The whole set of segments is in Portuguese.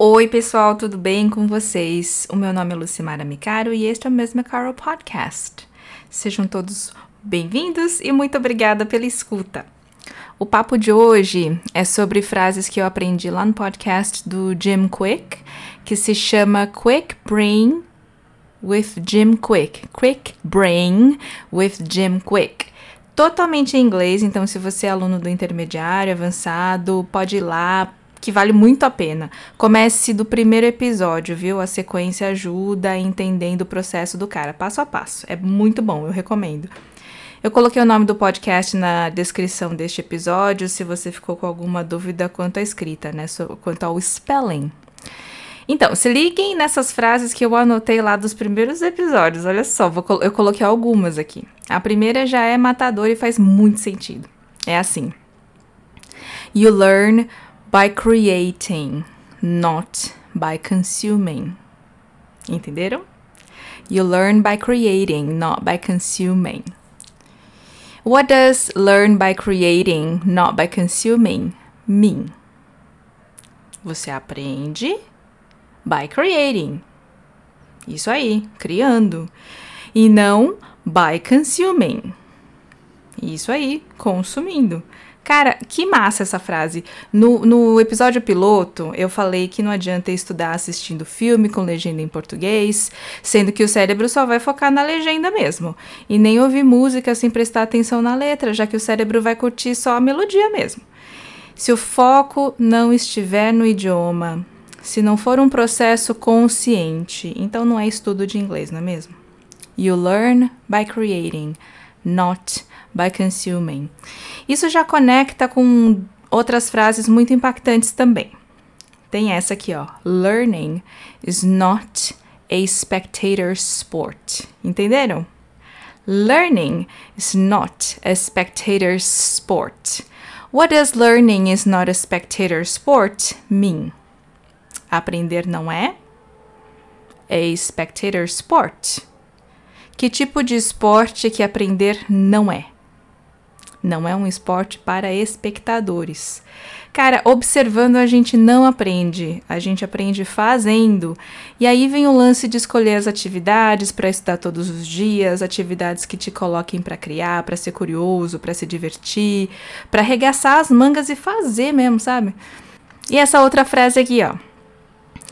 Oi, pessoal, tudo bem com vocês? O meu nome é Lucimara Micaro e este é o Mesma Caro Podcast. Sejam todos bem-vindos e muito obrigada pela escuta. O papo de hoje é sobre frases que eu aprendi lá no podcast do Jim Quick, que se chama Quick Brain with Jim Quick. Quick Brain with Jim Quick totalmente em inglês, então se você é aluno do intermediário, avançado, pode ir lá, que vale muito a pena. Comece do primeiro episódio, viu? A sequência ajuda entendendo o processo do cara, passo a passo. É muito bom, eu recomendo. Eu coloquei o nome do podcast na descrição deste episódio, se você ficou com alguma dúvida quanto à escrita, né? Quanto ao spelling. Então, se liguem nessas frases que eu anotei lá dos primeiros episódios. Olha só, vou, eu coloquei algumas aqui. A primeira já é matadora e faz muito sentido. É assim: You learn by creating, not by consuming. Entenderam? You learn by creating, not by consuming. What does learn by creating, not by consuming mean? Você aprende by creating. Isso aí, criando. E não by consuming. Isso aí, consumindo. Cara, que massa essa frase. No, no episódio piloto, eu falei que não adianta estudar assistindo filme com legenda em português, sendo que o cérebro só vai focar na legenda mesmo. E nem ouvir música sem prestar atenção na letra, já que o cérebro vai curtir só a melodia mesmo. Se o foco não estiver no idioma, se não for um processo consciente, então não é estudo de inglês, não é mesmo? You learn by creating, not by consuming. Isso já conecta com outras frases muito impactantes também. Tem essa aqui, ó. Learning is not a spectator sport. Entenderam? Learning is not a spectator sport. What does learning is not a spectator sport mean? Aprender não é a spectator sport. Que tipo de esporte que aprender não é? Não é um esporte para espectadores. Cara, observando a gente não aprende, a gente aprende fazendo. E aí vem o lance de escolher as atividades para estudar todos os dias, atividades que te coloquem para criar, para ser curioso, para se divertir, para arregaçar as mangas e fazer mesmo, sabe? E essa outra frase aqui, ó.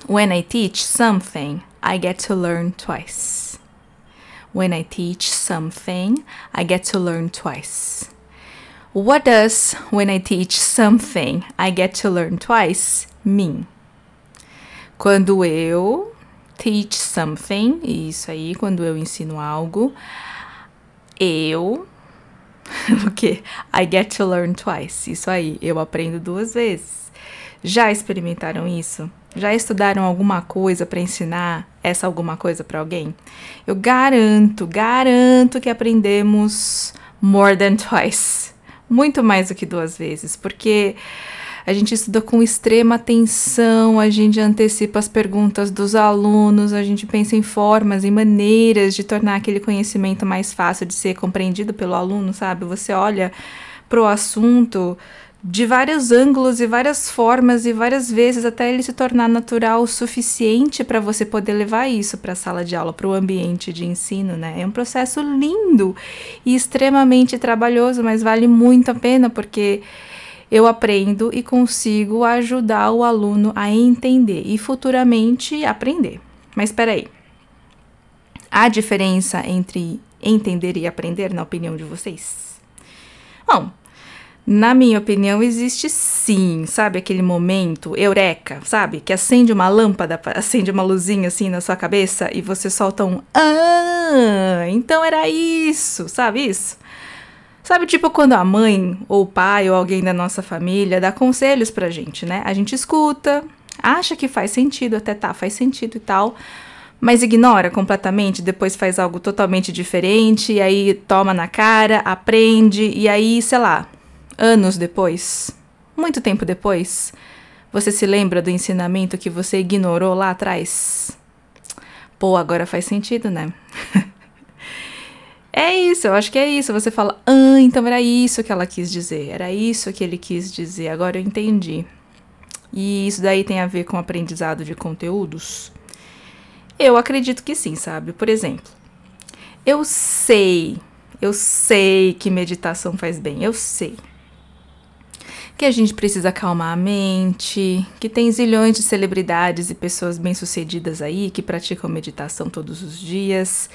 When I teach something, I get to learn twice. When I teach something, I get to learn twice. What does when I teach something I get to learn twice mean? Quando eu teach something, isso aí, quando eu ensino algo, eu o que? I get to learn twice. Isso aí, eu aprendo duas vezes. Já experimentaram isso? Já estudaram alguma coisa para ensinar essa alguma coisa para alguém? Eu garanto, garanto que aprendemos more than twice muito mais do que duas vezes, porque a gente estuda com extrema atenção, a gente antecipa as perguntas dos alunos, a gente pensa em formas e maneiras de tornar aquele conhecimento mais fácil de ser compreendido pelo aluno, sabe? Você olha para o assunto de vários ângulos e várias formas e várias vezes até ele se tornar natural o suficiente para você poder levar isso para a sala de aula, para o ambiente de ensino, né? É um processo lindo e extremamente trabalhoso, mas vale muito a pena porque eu aprendo e consigo ajudar o aluno a entender e futuramente aprender. Mas espera aí. Há diferença entre entender e aprender na opinião de vocês? Bom, na minha opinião, existe sim, sabe? Aquele momento eureka, sabe? Que acende uma lâmpada, acende uma luzinha assim na sua cabeça e você solta um Ah, então era isso, sabe isso? Sabe, tipo quando a mãe, ou o pai, ou alguém da nossa família dá conselhos pra gente, né? A gente escuta, acha que faz sentido, até tá, faz sentido e tal, mas ignora completamente, depois faz algo totalmente diferente, e aí toma na cara, aprende, e aí, sei lá, anos depois, muito tempo depois, você se lembra do ensinamento que você ignorou lá atrás? Pô, agora faz sentido, né? É isso, eu acho que é isso. Você fala, ah, então era isso que ela quis dizer, era isso que ele quis dizer, agora eu entendi. E isso daí tem a ver com aprendizado de conteúdos? Eu acredito que sim, sabe? Por exemplo, eu sei, eu sei que meditação faz bem, eu sei que a gente precisa acalmar a mente, que tem zilhões de celebridades e pessoas bem-sucedidas aí que praticam meditação todos os dias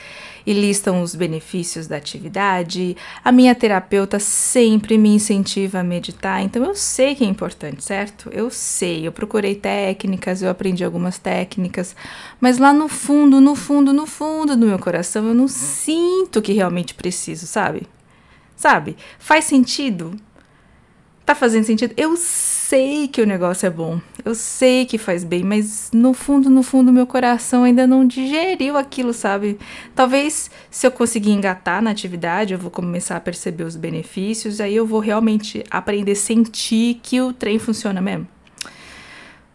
e listam os benefícios da atividade. A minha terapeuta sempre me incentiva a meditar, então eu sei que é importante, certo? Eu sei, eu procurei técnicas, eu aprendi algumas técnicas, mas lá no fundo, no fundo, no fundo do meu coração, eu não sinto que realmente preciso, sabe? Sabe? Faz sentido? Tá fazendo sentido? Eu sei que o negócio é bom, eu sei que faz bem, mas no fundo, no fundo, meu coração ainda não digeriu aquilo, sabe? Talvez se eu conseguir engatar na atividade, eu vou começar a perceber os benefícios, aí eu vou realmente aprender a sentir que o trem funciona mesmo.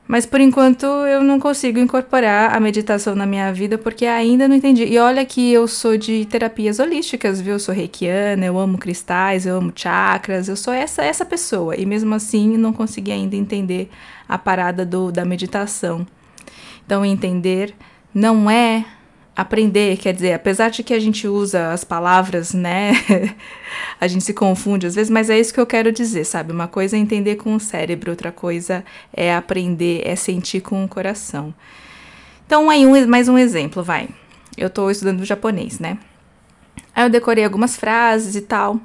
Mas por enquanto eu não consigo incorporar a meditação na minha vida porque ainda não entendi. E olha que eu sou de terapias holísticas, viu? Eu sou reikiana, eu amo cristais, eu amo chakras, eu sou essa essa pessoa. E mesmo assim não consegui ainda entender a parada do, da meditação. Então entender não é aprender, quer dizer, apesar de que a gente usa as palavras, né? a gente se confunde às vezes, mas é isso que eu quero dizer, sabe? Uma coisa é entender com o cérebro, outra coisa é aprender, é sentir com o coração. Então, aí um, mais um exemplo, vai. Eu tô estudando japonês, né? Aí eu decorei algumas frases e tal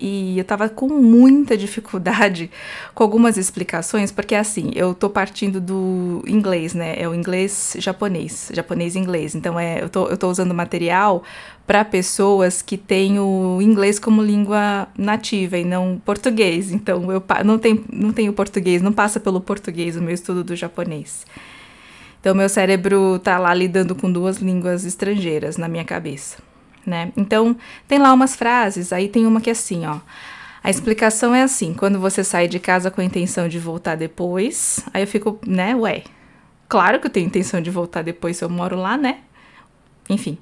e eu tava com muita dificuldade com algumas explicações, porque assim, eu tô partindo do inglês, né? É o inglês japonês, japonês inglês. Então é, eu tô, eu tô usando material para pessoas que têm o inglês como língua nativa e não português. Então eu não tenho, não tenho português, não passa pelo português o meu estudo do japonês. Então meu cérebro tá lá lidando com duas línguas estrangeiras na minha cabeça né? Então, tem lá umas frases, aí tem uma que é assim, ó. A explicação é assim: quando você sai de casa com a intenção de voltar depois, aí eu fico, né, ué. Claro que eu tenho intenção de voltar depois se eu moro lá, né? Enfim.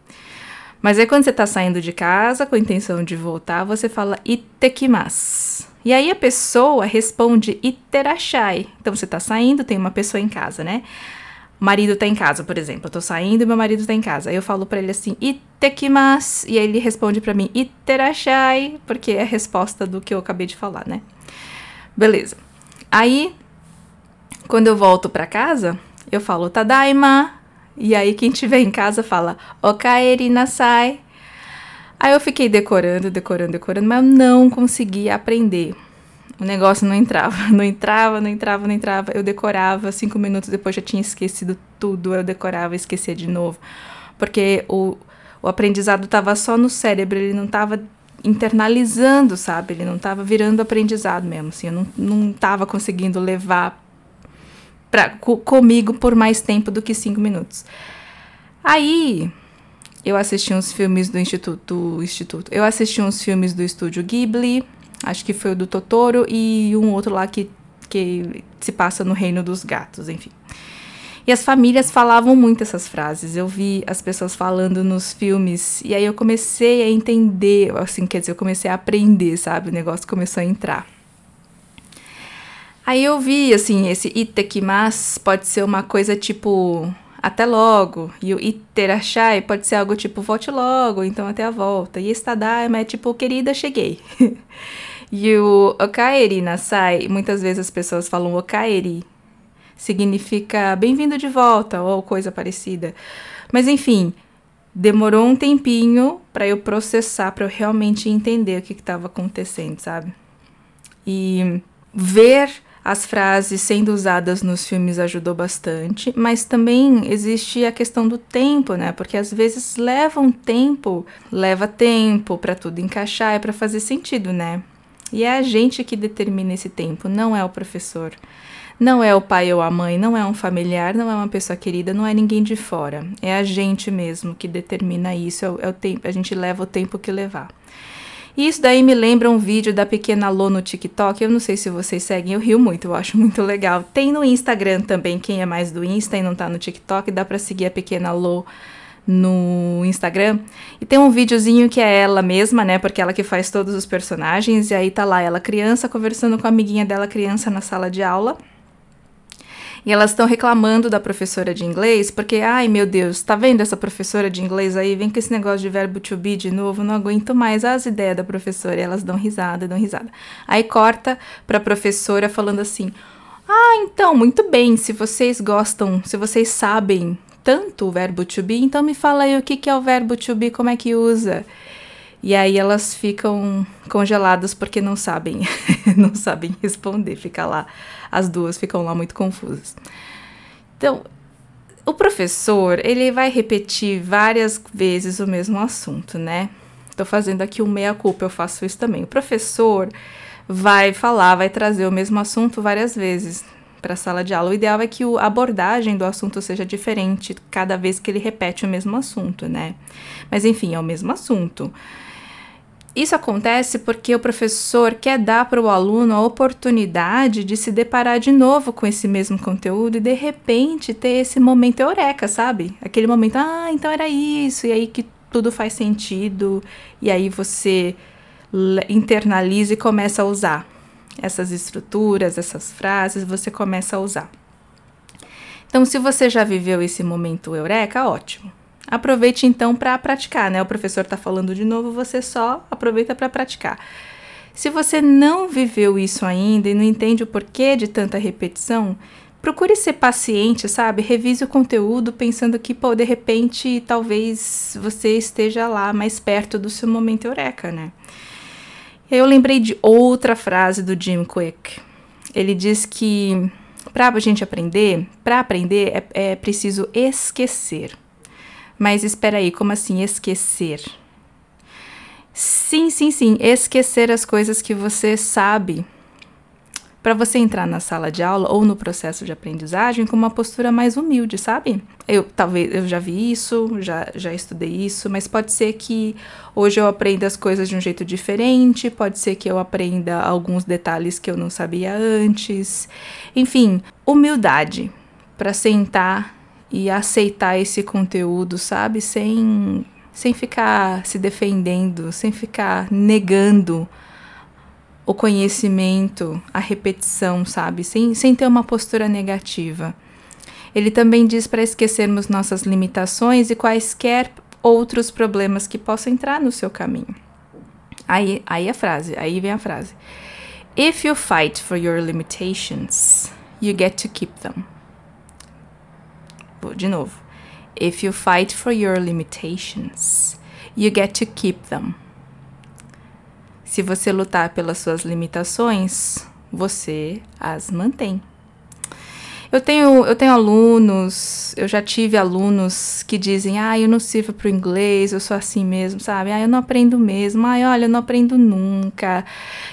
Mas aí quando você tá saindo de casa com a intenção de voltar, você fala itekimasu. E aí a pessoa responde iterashai. Então você tá saindo, tem uma pessoa em casa, né? Marido tá em casa, por exemplo. Eu tô saindo e meu marido tá em casa. Aí eu falo para ele assim, itekimasu. E aí ele responde para mim, iterashai, porque é a resposta do que eu acabei de falar, né? Beleza. Aí, quando eu volto para casa, eu falo tadaima. E aí quem tiver em casa fala okaeri nasai. Aí eu fiquei decorando, decorando, decorando, mas eu não consegui aprender. O negócio não entrava, não entrava, não entrava, não entrava. Eu decorava, cinco minutos depois já tinha esquecido tudo. Eu decorava e esquecia de novo. Porque o, o aprendizado estava só no cérebro, ele não estava internalizando, sabe? Ele não estava virando aprendizado mesmo. Assim, eu não, não tava conseguindo levar pra, comigo por mais tempo do que cinco minutos. Aí eu assisti uns filmes do Instituto, do Instituto. Eu assisti uns filmes do estúdio Ghibli Acho que foi o do Totoro e um outro lá que, que se passa no reino dos gatos, enfim. E as famílias falavam muito essas frases. Eu vi as pessoas falando nos filmes e aí eu comecei a entender, assim, quer dizer, eu comecei a aprender, sabe? O negócio começou a entrar. Aí eu vi, assim, esse itekimas pode ser uma coisa tipo até logo. E o iterachai pode ser algo tipo volte logo, então até a volta. E estadaima é tipo querida, cheguei. E o Okaeri Nasai, muitas vezes as pessoas falam Okaeri, significa bem-vindo de volta ou coisa parecida. Mas enfim, demorou um tempinho para eu processar, para eu realmente entender o que estava acontecendo, sabe? E ver as frases sendo usadas nos filmes ajudou bastante, mas também existe a questão do tempo, né? Porque às vezes leva um tempo, leva tempo para tudo encaixar, é para fazer sentido, né? E é a gente que determina esse tempo, não é o professor. Não é o pai ou a mãe, não é um familiar, não é uma pessoa querida, não é ninguém de fora. É a gente mesmo que determina isso, é o, é o tempo, a gente leva o tempo que levar. E isso daí me lembra um vídeo da pequena Lô no TikTok. Eu não sei se vocês seguem, eu rio muito, eu acho muito legal. Tem no Instagram também, quem é mais do Insta e não tá no TikTok, dá para seguir a pequena Lô no Instagram. E tem um videozinho que é ela mesma, né? Porque ela que faz todos os personagens. E aí tá lá ela criança conversando com a amiguinha dela criança na sala de aula. E elas estão reclamando da professora de inglês, porque, ai meu Deus, tá vendo essa professora de inglês aí? Vem com esse negócio de verbo to be de novo, não aguento mais as ideias da professora. E elas dão risada, dão risada. Aí corta pra professora falando assim: Ah, então, muito bem, se vocês gostam, se vocês sabem tanto o verbo to be, então me fala aí o que, que é o verbo to be, como é que usa. E aí elas ficam congeladas porque não sabem, não sabem responder, fica lá, as duas ficam lá muito confusas. Então, o professor, ele vai repetir várias vezes o mesmo assunto, né? Tô fazendo aqui um meia culpa, eu faço isso também. O professor vai falar, vai trazer o mesmo assunto várias vezes para a sala de aula. O ideal é que a abordagem do assunto seja diferente cada vez que ele repete o mesmo assunto, né? Mas enfim, é o mesmo assunto. Isso acontece porque o professor quer dar para o aluno a oportunidade de se deparar de novo com esse mesmo conteúdo e de repente ter esse momento eureka, sabe? Aquele momento, ah, então era isso, e aí que tudo faz sentido, e aí você internaliza e começa a usar essas estruturas, essas frases, você começa a usar. Então, se você já viveu esse momento eureka, ótimo. Aproveite então para praticar, né? O professor está falando de novo, você só aproveita para praticar. Se você não viveu isso ainda e não entende o porquê de tanta repetição, procure ser paciente, sabe? Revise o conteúdo pensando que, pô, de repente, talvez você esteja lá mais perto do seu momento eureka, né? Eu lembrei de outra frase do Jim Quick. Ele diz que para a gente aprender, para aprender é, é preciso esquecer. Mas espera aí, como assim esquecer? Sim, sim, sim, esquecer as coisas que você sabe. Para você entrar na sala de aula ou no processo de aprendizagem com uma postura mais humilde, sabe? Eu talvez eu já vi isso, já, já estudei isso, mas pode ser que hoje eu aprenda as coisas de um jeito diferente, pode ser que eu aprenda alguns detalhes que eu não sabia antes. Enfim, humildade para sentar e aceitar esse conteúdo, sabe? Sem, sem ficar se defendendo, sem ficar negando o conhecimento, a repetição, sabe? Sem, sem ter uma postura negativa. Ele também diz para esquecermos nossas limitações e quaisquer outros problemas que possam entrar no seu caminho. Aí, aí a frase, aí vem a frase. If you fight for your limitations, you get to keep them. De novo. If you fight for your limitations, you get to keep them. Se você lutar pelas suas limitações, você as mantém. Eu tenho, eu tenho alunos, eu já tive alunos que dizem, ah, eu não sirvo para o inglês, eu sou assim mesmo, sabe? Ah, eu não aprendo mesmo, ah, olha, eu não aprendo nunca,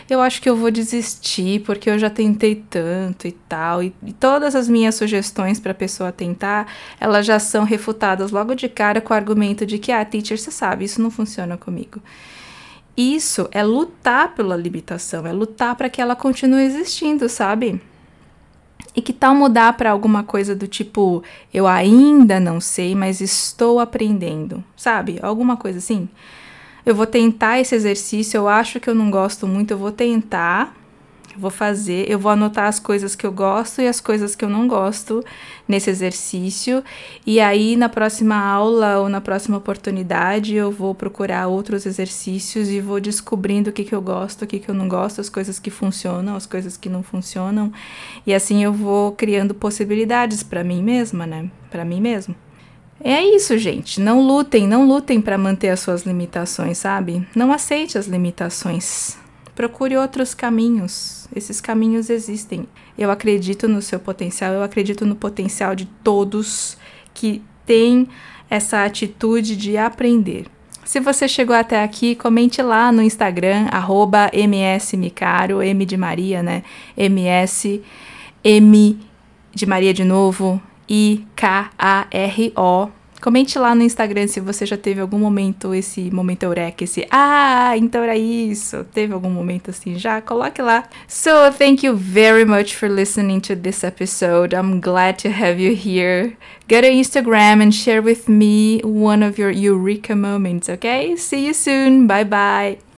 eu acho que eu vou desistir porque eu já tentei tanto e tal. E, e todas as minhas sugestões para a pessoa tentar, elas já são refutadas logo de cara com o argumento de que, ah, teacher, você sabe, isso não funciona comigo. Isso é lutar pela limitação, é lutar para que ela continue existindo, sabe? E que tal mudar para alguma coisa do tipo, eu ainda não sei, mas estou aprendendo, sabe? Alguma coisa assim. Eu vou tentar esse exercício, eu acho que eu não gosto muito, eu vou tentar, vou fazer, eu vou anotar as coisas que eu gosto e as coisas que eu não gosto nesse exercício. E aí, na próxima aula ou na próxima oportunidade, eu vou procurar outros exercícios e vou descobrindo o que, que eu gosto, o que, que eu não gosto, as coisas que funcionam, as coisas que não funcionam. E assim eu vou criando possibilidades para mim mesma, né? Para mim mesmo. É isso, gente. Não lutem, não lutem para manter as suas limitações, sabe? Não aceite as limitações. Procure outros caminhos. Esses caminhos existem. Eu acredito no seu potencial, eu acredito no potencial de todos que têm essa atitude de aprender. Se você chegou até aqui, comente lá no Instagram, arroba msmicaro, M de Maria, né? MS, M de Maria de novo, I-K-A-R-O. Comente lá no Instagram se você já teve algum momento, esse momento eureka, esse ah, então era isso. Teve algum momento assim já? Coloque lá. So, thank you very much for listening to this episode. I'm glad to have you here. Go to Instagram and share with me one of your eureka moments, okay? See you soon. Bye bye.